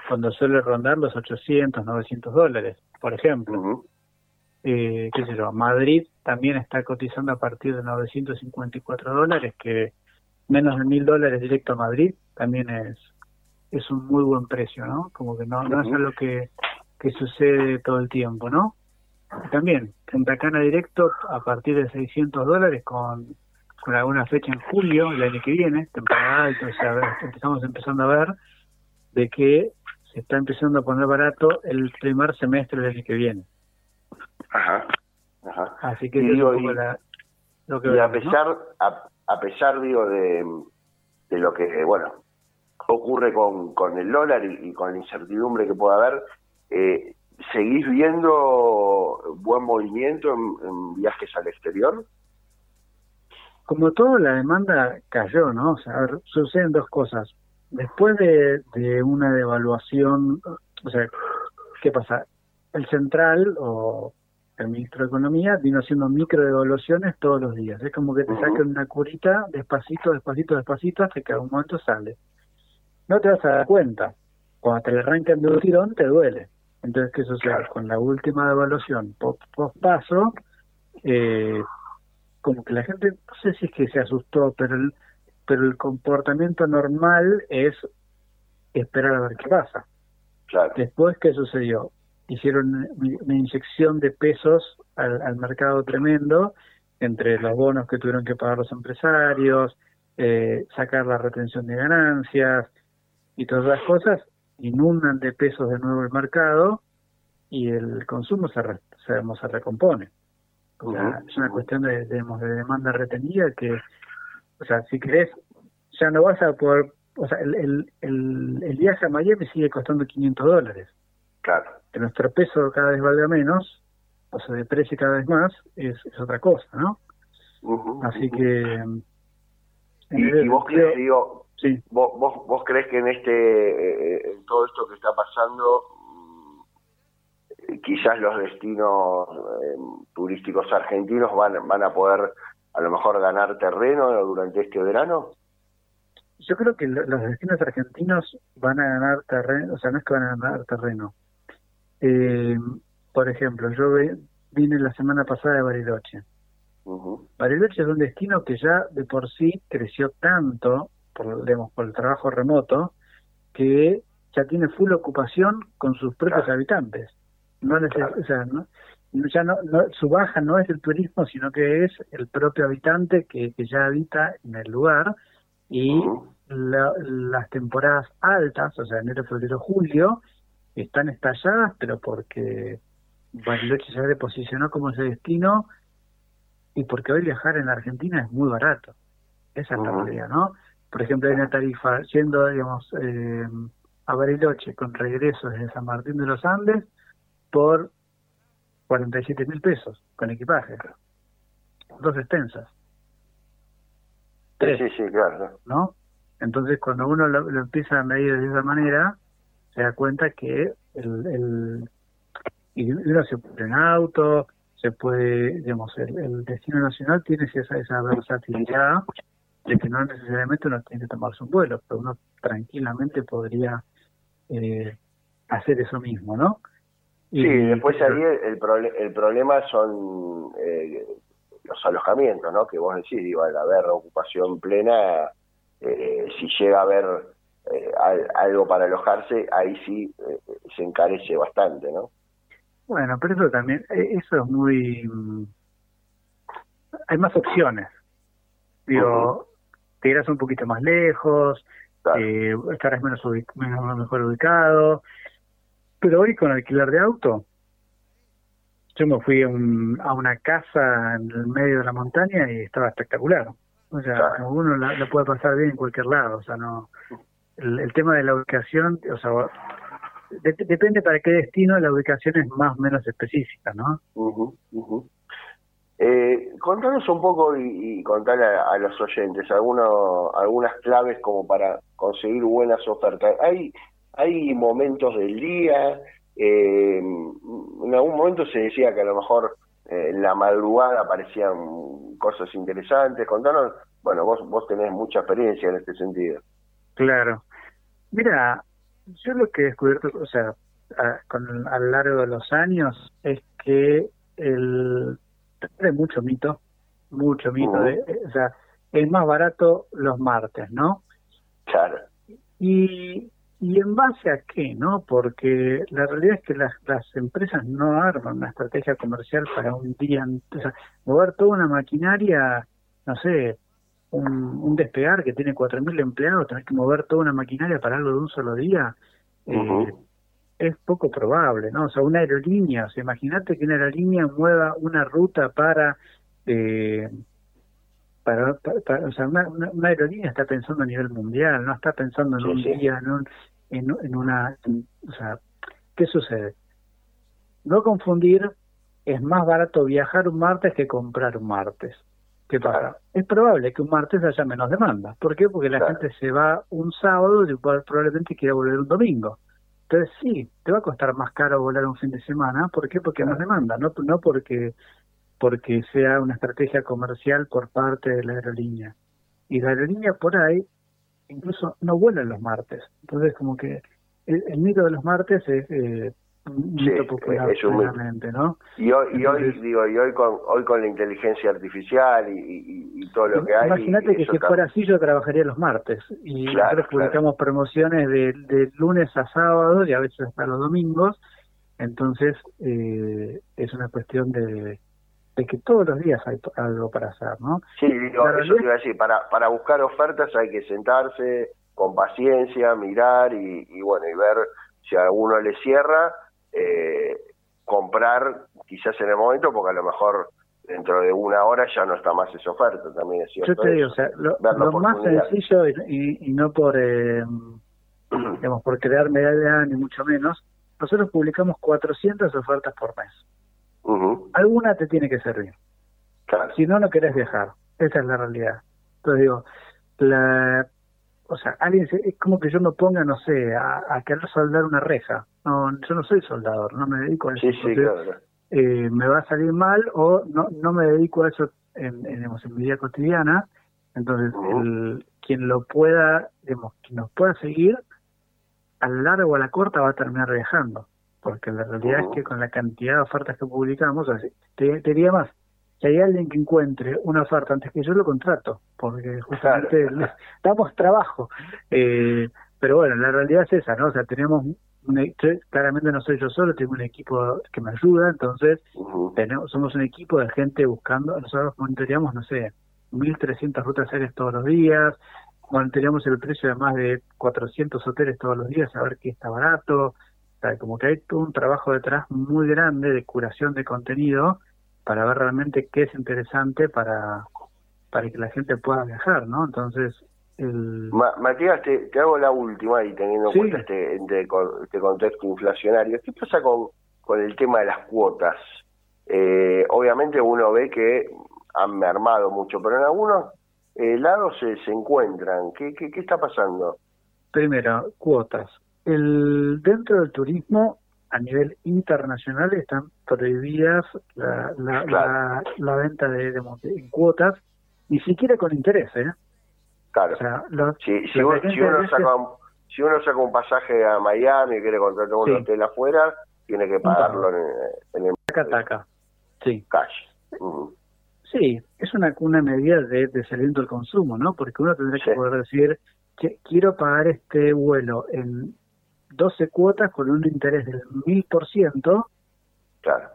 cuando suele rondar los 800, 900 dólares, por ejemplo. eh, qué sé yo, Madrid también está cotizando a partir de 954 dólares, que menos de mil dólares directo a Madrid también es es un muy buen precio, ¿no? Como que no, no es algo que, que sucede todo el tiempo, ¿no? También, Punta Cana directo a partir de 600 dólares con con alguna fecha en julio el año que viene, temporada alta, o sea, estamos empezando a ver de que se está empezando a poner barato el primer semestre del año que viene. Ajá, ajá. Así que y, digo, lo que a pesar, a, pesar digo de, de lo que, bueno, ocurre con, con el dólar y, con la incertidumbre que pueda haber, eh, ¿seguís viendo buen movimiento en viajes al exterior? como todo, la demanda cayó, ¿no? O sea, suceden dos cosas. Después de, de una devaluación, o sea, ¿qué pasa? El central o el ministro de Economía vino haciendo micro devaluaciones todos los días. Es como que te sacan una curita despacito, despacito, despacito, hasta que a un momento sale. No te vas a dar cuenta. Cuando te le arrancan de un tirón, te duele. Entonces, ¿qué sucede? Con la última devaluación post, post paso, eh, como que la gente, no sé si es que se asustó, pero el, pero el comportamiento normal es esperar a ver qué pasa. Claro. Después, ¿qué sucedió? hicieron una inyección de pesos al, al mercado tremendo entre los bonos que tuvieron que pagar los empresarios, eh, sacar la retención de ganancias y todas las cosas, inundan de pesos de nuevo el mercado y el consumo se, se, recompone. O sea, es una cuestión de, de, demanda retenida que, o sea, si querés, ya no vas a poder, o sea, el, el, el, el viaje a Miami sigue costando 500 dólares. Claro. Que nuestro peso cada vez valga menos, o se deprecie cada vez más, es, es otra cosa, ¿no? Así que... Y, vos crees, digo, sí. vos, vos, vos crees que en este, eh, en todo esto que está pasando, mm, quizás los destinos eh, turísticos argentinos van, van a poder a lo mejor ganar terreno durante este verano? Yo creo que los destinos argentinos van a ganar terreno, o sea, no es que van a ganar terreno. Eh, por ejemplo, yo vine la semana pasada de Bariloche. Bariloche es un destino que ya de por sí creció tanto, por, digamos, por el trabajo remoto, que ya tiene full ocupación con sus propios habitantes. No o sea, ¿no? ya no, su baja no es el turismo, sino que es el propio habitante que, que ya habita en el lugar y las temporadas altas, o sea, enero, febrero, julio, están estalladas, pero porque Bariloche ya se posicionó como ese destino y porque hoy viajar en Argentina es muy barato. Esa es la realidad, ¿no? Por ejemplo, hay una tarifa yendo, digamos, eh, a Bariloche con regreso desde San Martín de los Andes por 47 mil pesos con equipaje. Dos extensas. Sí, sí, claro. ¿No? Entonces, cuando uno lo, empieza a medir de esa manera, se da cuenta que el, el y uno se pone en auto, se puede, digamos, el, destino nacional tiene esa, esa versatilidad de que no necesariamente uno tiene que tomarse un vuelo, pero uno tranquilamente podría eh, hacer eso mismo, ¿no? Y, sí, después ahí el, el problema son eh, los alojamientos, ¿no? Que vos decís, digo, al haber ocupación plena, eh, si llega a haber algo para alojarse, ahí sí se encarece bastante, ¿no? Bueno, pero eso también, eh, eso es muy... Mm, hay más opciones. Digo, te irás un poquito más lejos, eh, estarás menos, menos mejor ubicado, pero hoy con alquiler de auto, yo me fui a, una casa en el medio de la montaña y estaba espectacular. O sea, uno la, puede pasar bien en cualquier lado, o sea, no... El, el tema de la ubicación, o sea, depende para qué destino la ubicación es más o menos específica, ¿no? Eh, contanos un poco y, y contar a, los oyentes alguno, algunas claves como para conseguir buenas ofertas. Hay, hay momentos del día, eh, en algún momento se decía que a lo mejor eh, en la madrugada aparecían cosas interesantes. Contanos, bueno, vos, vos tenés mucha experiencia en este sentido. Claro. Mira, yo lo que he descubierto, o sea, a, a lo largo de los años, es que el hay mucho mito, mucho mito, de, o sea, es más barato los martes, ¿no? Claro. Y, y en base a qué, ¿no? Porque la realidad es que las, las empresas no arman una estrategia comercial para un día, o sea, mover toda una maquinaria, no sé, un, despegar que tiene 4.000 empleados, tener que mover toda una maquinaria para algo de un solo día, eh, es poco probable, ¿no? O sea, una aerolínea, o sea, imagínate que una aerolínea mueva una ruta para... Eh, para, o sea, una, una, aerolínea está pensando a nivel mundial, no está pensando en un día, en, un, en, una... o sea, ¿qué sucede? No confundir, es más barato viajar un martes que comprar un martes. ¿Qué pasa? Es probable que un martes haya menos demanda. ¿Por qué? Porque la gente se va un sábado y probablemente quiera volver un domingo. Entonces sí, te va a costar más caro volar un fin de semana. ¿Por qué? Porque más demanda, no, no porque, porque sea una estrategia comercial por parte de la aerolínea. Y la aerolínea por ahí incluso no vuelan los martes. Entonces como que el, el mito de los martes es... Eh, sí, es un ¿no? Y hoy, y hoy digo, y hoy con hoy con la inteligencia artificial y, todo lo que hay. Imagínate que si fuera así yo trabajaría los martes y nosotros publicamos promociones de, de, lunes a sábado y a veces hasta los domingos Entonces, eh, es una cuestión de, de que todos los días hay algo para hacer, ¿no? Sí, digo, eso te iba a decir, para, para buscar ofertas hay que sentarse con paciencia, mirar y, y bueno, y ver si a alguno le cierra, eh, comprar quizás en el momento, porque a lo mejor dentro de una hora ya no está más esa oferta, también es cierto. Yo te digo, o sea, lo, más sencillo y, y, no por, eh, digamos, por crear medalla ni mucho menos, nosotros publicamos 400 ofertas por mes. Alguna te tiene que servir. Si no, no querés viajar. Esa es la realidad. Entonces digo, la, o sea, alguien es como que yo me ponga, no sé, a, a, querer soldar una reja. No, yo no soy soldador, no me dedico a eso. Sí, sí, claro. eh, me va a salir mal o no, no me dedico a eso en, en, en mi vida cotidiana. Entonces, el, quien lo pueda, digamos, quien nos pueda seguir, a la larga o a la corta va a terminar viajando porque la realidad es que con la cantidad de ofertas que publicamos, te, te, diría más, si hay alguien que encuentre una oferta antes que yo, lo contrato, porque justamente damos trabajo. Eh, pero bueno, la realidad es esa, ¿no? O sea, tenemos, claramente no soy yo solo, tengo un equipo que me ayuda, entonces tenemos, somos un equipo de gente buscando, nosotros monitoreamos, no sé, 1.300 rutas aéreas todos los días, monitoreamos el precio de más de 400 hoteles todos los días, a ver qué está barato, como que hay todo un trabajo detrás muy grande de curación de contenido para ver realmente qué es interesante para, para que la gente pueda viajar, ¿no? Entonces, el... Matías, te, hago la última y teniendo en cuenta este, este, este, contexto inflacionario. ¿Qué pasa con, con el tema de las cuotas? Eh, obviamente uno ve que han mermado mucho, pero en algunos eh, lados se, se encuentran. ¿Qué, qué, ¿Qué está pasando? Primero, cuotas el dentro del turismo a nivel internacional están prohibidas la, la, la, venta de, de, en cuotas, ni siquiera con interés, ¿eh? Claro. si, si, uno, saca un, si uno saca un pasaje a Miami y quiere contratar un hotel afuera, tiene que pagarlo en, en, el... Taca, taca. Sí. Cash. Sí, es una, una medida de, de del consumo, ¿no? Porque uno tendría que poder decir, que quiero pagar este vuelo en 12 cuotas con un interés del 1000%, claro.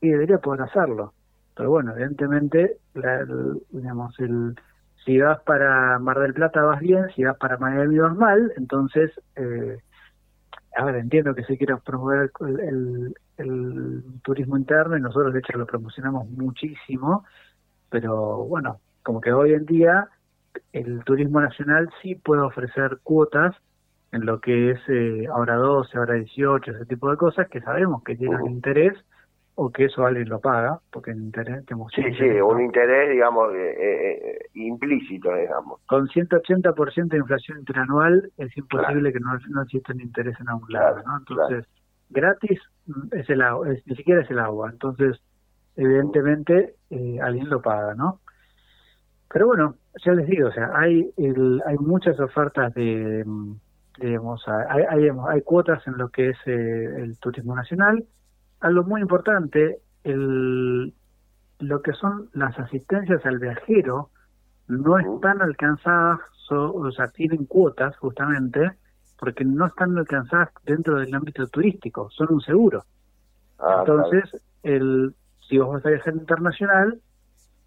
y debería poder hacerlo. Pero bueno, evidentemente, la, digamos, el, si vas para Mar del Plata vas bien, si vas para Miami vas mal, entonces, eh, a ver, entiendo que se quiera promover el, el, turismo interno y nosotros de hecho lo promocionamos muchísimo, pero bueno, como que hoy en día el turismo nacional sí puede ofrecer cuotas en lo que es eh, ahora 12, ahora 18, ese tipo de cosas que sabemos que tienen interés o que eso alguien lo paga, porque el interés... sí, sí, un interés, digamos, eh, eh, implícito, digamos. Con 180% de inflación interanual es imposible que no, no exista un interés en algún lado, ¿no? Entonces, gratis mm, es el agua, ni siquiera es el agua, entonces, evidentemente, alguien lo paga, ¿no? Pero bueno, ya les digo, o sea, hay, el, hay muchas ofertas de mm, digamos, hay, hay, hay, cuotas en lo que es eh, el turismo nacional. Algo muy importante, el, lo que son las asistencias al viajero no están alcanzadas, o sea, tienen cuotas justamente, porque no están alcanzadas dentro del ámbito turístico, son un seguro. Ah, Entonces, el, si vos vas a viajar internacional,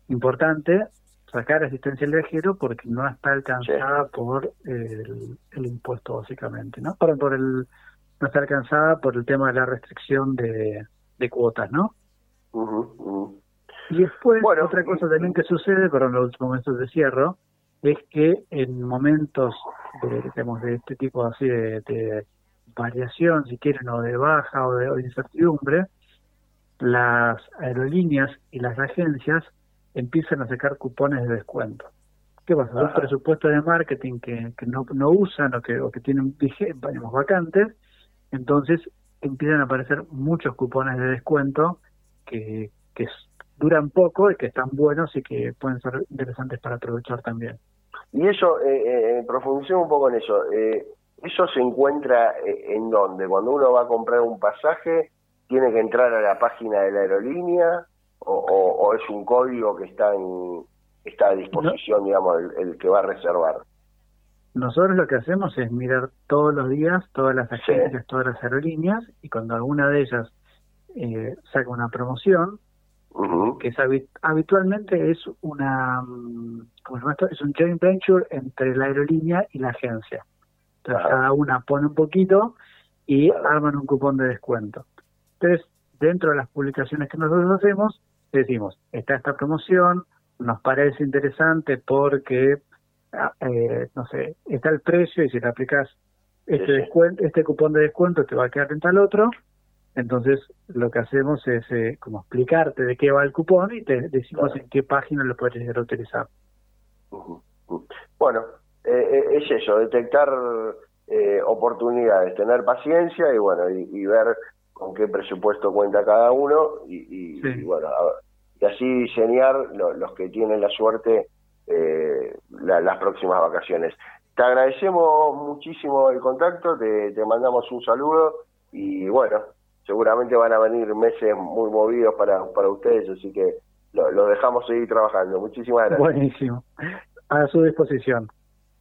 importante, sacar asistencia al viajero porque no está alcanzada por el, impuesto básicamente, ¿no? Por, por el no está alcanzada por el tema de la restricción de, cuotas, ¿no? Y después otra cosa también que sucede, pero en los últimos momentos de cierre, es que en momentos de, digamos, de este tipo así de, variación, si quieren, o de baja o de incertidumbre, las aerolíneas y las agencias empiezan a sacar cupones de descuento. ¿Qué pasa? Los presupuestos de marketing que, que no, no usan o que, o que tienen digamos, vacantes, entonces empiezan a aparecer muchos cupones de descuento que, que duran poco y que están buenos y que pueden ser interesantes para aprovechar también. Y eso, eh, eh, un poco en eso. Eh, ¿Eso se encuentra eh, en dónde? Cuando uno va a comprar un pasaje, tiene que entrar a la página de la aerolínea o, es un código que está en está a disposición, digamos, el, que va a reservar? Nosotros lo que hacemos es mirar todos los días todas las agencias, todas las aerolíneas y cuando alguna de ellas eh, saca una promoción que es habitualmente es una mm, ¿cómo se llama esto? es un joint venture entre la aerolínea y la agencia. Entonces cada una pone un poquito y arman un cupón de descuento. Entonces, dentro de las publicaciones que nosotros hacemos, decimos, está esta promoción, nos parece interesante porque, ah, eh, no sé, está el precio y si te aplicas este, descuento, este cupón de descuento te va a quedar en tal otro, entonces lo que hacemos es eh, como explicarte de qué va el cupón y te decimos en qué página lo puedes utilizar. Bueno, eh, es eso, detectar oportunidades, tener paciencia y bueno, y, ver con qué presupuesto cuenta cada uno y, bueno, y así diseñar los que tienen la suerte eh, las próximas vacaciones. Te agradecemos muchísimo el contacto, te, mandamos un saludo y bueno, seguramente van a venir meses muy movidos para, para ustedes, así que los lo dejamos seguir trabajando. Muchísimas gracias. Buenísimo. A su disposición.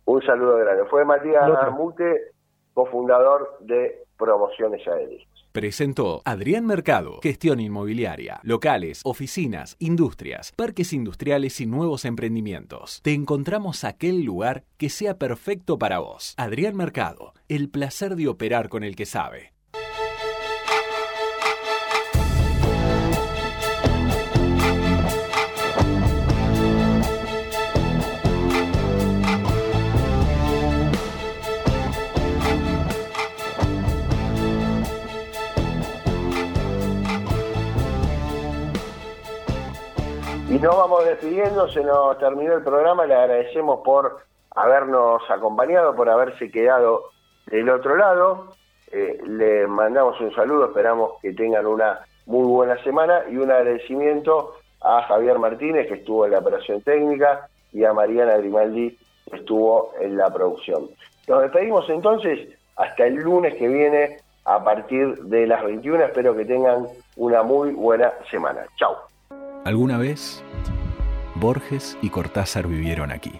Un saludo grande. Fue Matías Mute, cofundador de Promociones Aéreas. Presentó Adrián Mercado, gestión inmobiliaria, locales, oficinas, industrias, parques industriales y nuevos emprendimientos. Te encontramos aquel lugar que sea perfecto para vos. Adrián Mercado, el placer de operar con el que sabe. Y nos vamos despidiendo, se nos terminó el programa, le agradecemos por habernos acompañado, por haberse quedado del otro lado. Eh, le mandamos un saludo, esperamos que tengan una muy buena semana y un agradecimiento a Javier Martínez, que estuvo en la operación técnica, y a Mariana Grimaldi, que estuvo en la producción. Nos despedimos entonces hasta el lunes que viene a partir de las 21. Espero que tengan una muy buena semana. Chao. Alguna vez, Borges y Cortázar vivieron aquí.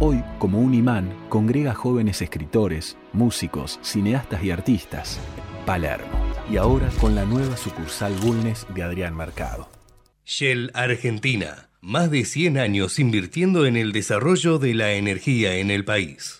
Hoy, como un imán, congrega jóvenes escritores, músicos, cineastas y artistas. Palermo. Y ahora con la nueva sucursal Bulnes de Adrián Mercado. Shell Argentina. Más de 100 años invirtiendo en el desarrollo de la energía en el país.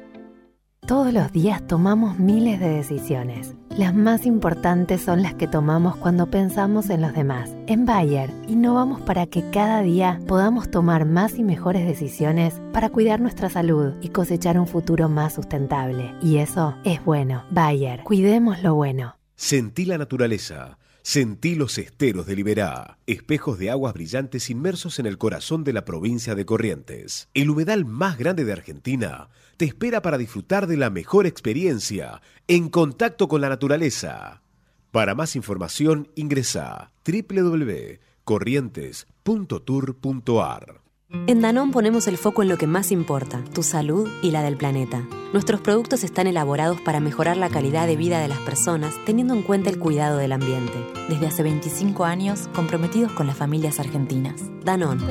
Todos los días tomamos miles de decisiones. Las más importantes son las que tomamos cuando pensamos en los demás. En Bayer, innovamos para que cada día podamos tomar más y mejores decisiones para cuidar nuestra salud y cosechar un futuro más sustentable. Y eso es bueno. Bayer, cuidemos lo bueno. Sentí la naturaleza. Sentí los esteros de Liberá, espejos de aguas brillantes inmersos en el corazón de la provincia de Corrientes. El humedal más grande de Argentina te espera para disfrutar de la mejor experiencia en contacto con la naturaleza. Para más información ingresa www.corrientes.tour.ar. En Danón ponemos el foco en lo que más importa, tu salud y la del planeta. Nuestros productos están elaborados para mejorar la calidad de vida de las personas teniendo en cuenta el cuidado del ambiente. Desde hace 25 años comprometidos con las familias argentinas. Danón.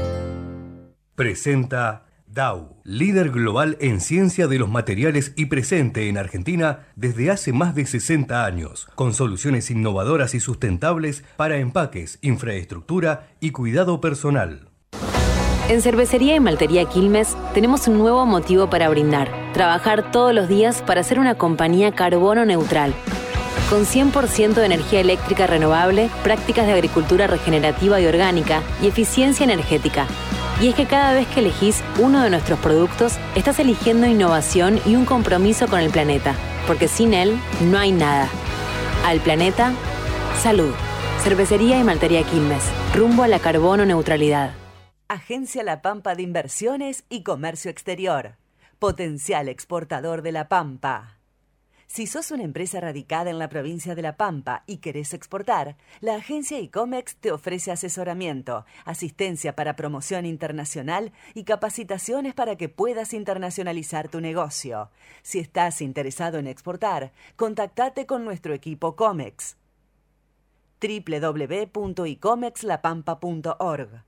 Presenta Dow, líder global en ciencia de los materiales y presente en Argentina desde hace más de 60 años, con soluciones innovadoras y sustentables para empaques, infraestructura y cuidado personal. En Cervecería y Maltería Quilmes tenemos un nuevo motivo para brindar, trabajar todos los días para ser una compañía carbono neutral, con 100% de energía eléctrica renovable, prácticas de agricultura regenerativa y orgánica y eficiencia energética y es que cada vez que elegís uno de nuestros productos, estás eligiendo innovación y un compromiso con el planeta, porque sin él no hay nada. Al planeta, salud. Cervecería y Maltería Quilmes, rumbo a la carbono neutralidad. Agencia La Pampa de Inversiones y Comercio Exterior. Potencial exportador de La Pampa. Si sos una empresa radicada en la provincia de La Pampa y querés exportar, la agencia ICOMEX te ofrece asesoramiento, asistencia para promoción internacional y capacitaciones para que puedas internacionalizar tu negocio. Si estás interesado en exportar, contactate con nuestro equipo COMEX www.icomexlapampa.org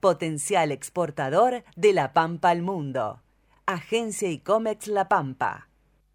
Potencial exportador de La Pampa al mundo. Agencia ICOMEX La Pampa.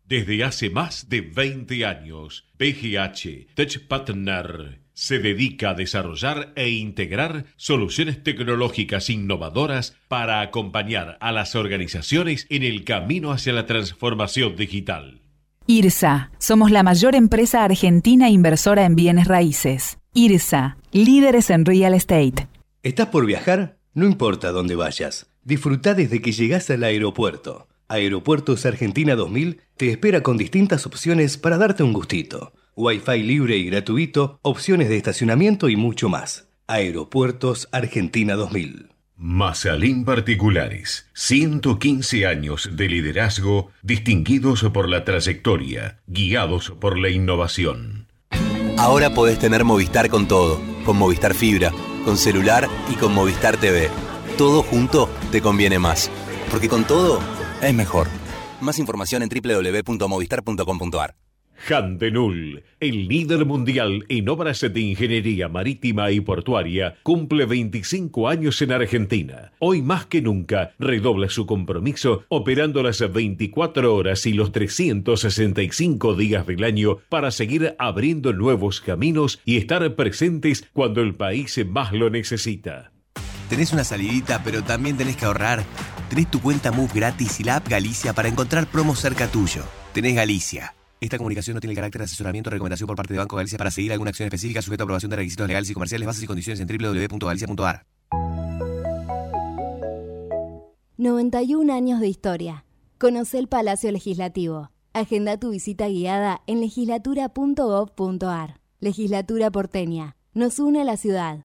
Desde hace más de 20 años, PGH Tech Partner se dedica a desarrollar e integrar soluciones tecnológicas innovadoras para acompañar a las organizaciones en el camino hacia la transformación digital. IRSA, somos la mayor empresa argentina inversora en bienes raíces. IRSA, líderes en real estate. ¿Estás por viajar? No importa dónde vayas, disfruta desde que llegas al aeropuerto. Aeropuertos Argentina 2000 te espera con distintas opciones para darte un gustito. Wi-Fi libre y gratuito, opciones de estacionamiento y mucho más. Aeropuertos Argentina 2000. Mazalín Particulares. 115 años de liderazgo distinguidos por la trayectoria, guiados por la innovación. Ahora podés tener Movistar con todo, con Movistar Fibra, con celular y con Movistar TV. Todo junto te conviene más, porque con todo es mejor. Más información en www.movistar.com.ar. Handenul, el líder mundial en obras de ingeniería marítima y portuaria, cumple 25 años en Argentina. Hoy más que nunca redobla su compromiso operando las 24 horas y los 365 días del año para seguir abriendo nuevos caminos y estar presentes cuando el país más lo necesita. Tenés una salidita, pero también tenés que ahorrar. Tenés tu cuenta MUF gratis y la app Galicia para encontrar promos cerca tuyo. Tenés Galicia. Esta comunicación no tiene el carácter de asesoramiento o recomendación por parte de Banco Galicia para seguir alguna acción específica sujeto a aprobación de requisitos legales y comerciales, bases y condiciones en www.galicia.ar. 91 años de historia. Conoce el Palacio Legislativo. Agenda tu visita guiada en legislatura.gov.ar. Legislatura porteña. Nos une a la ciudad.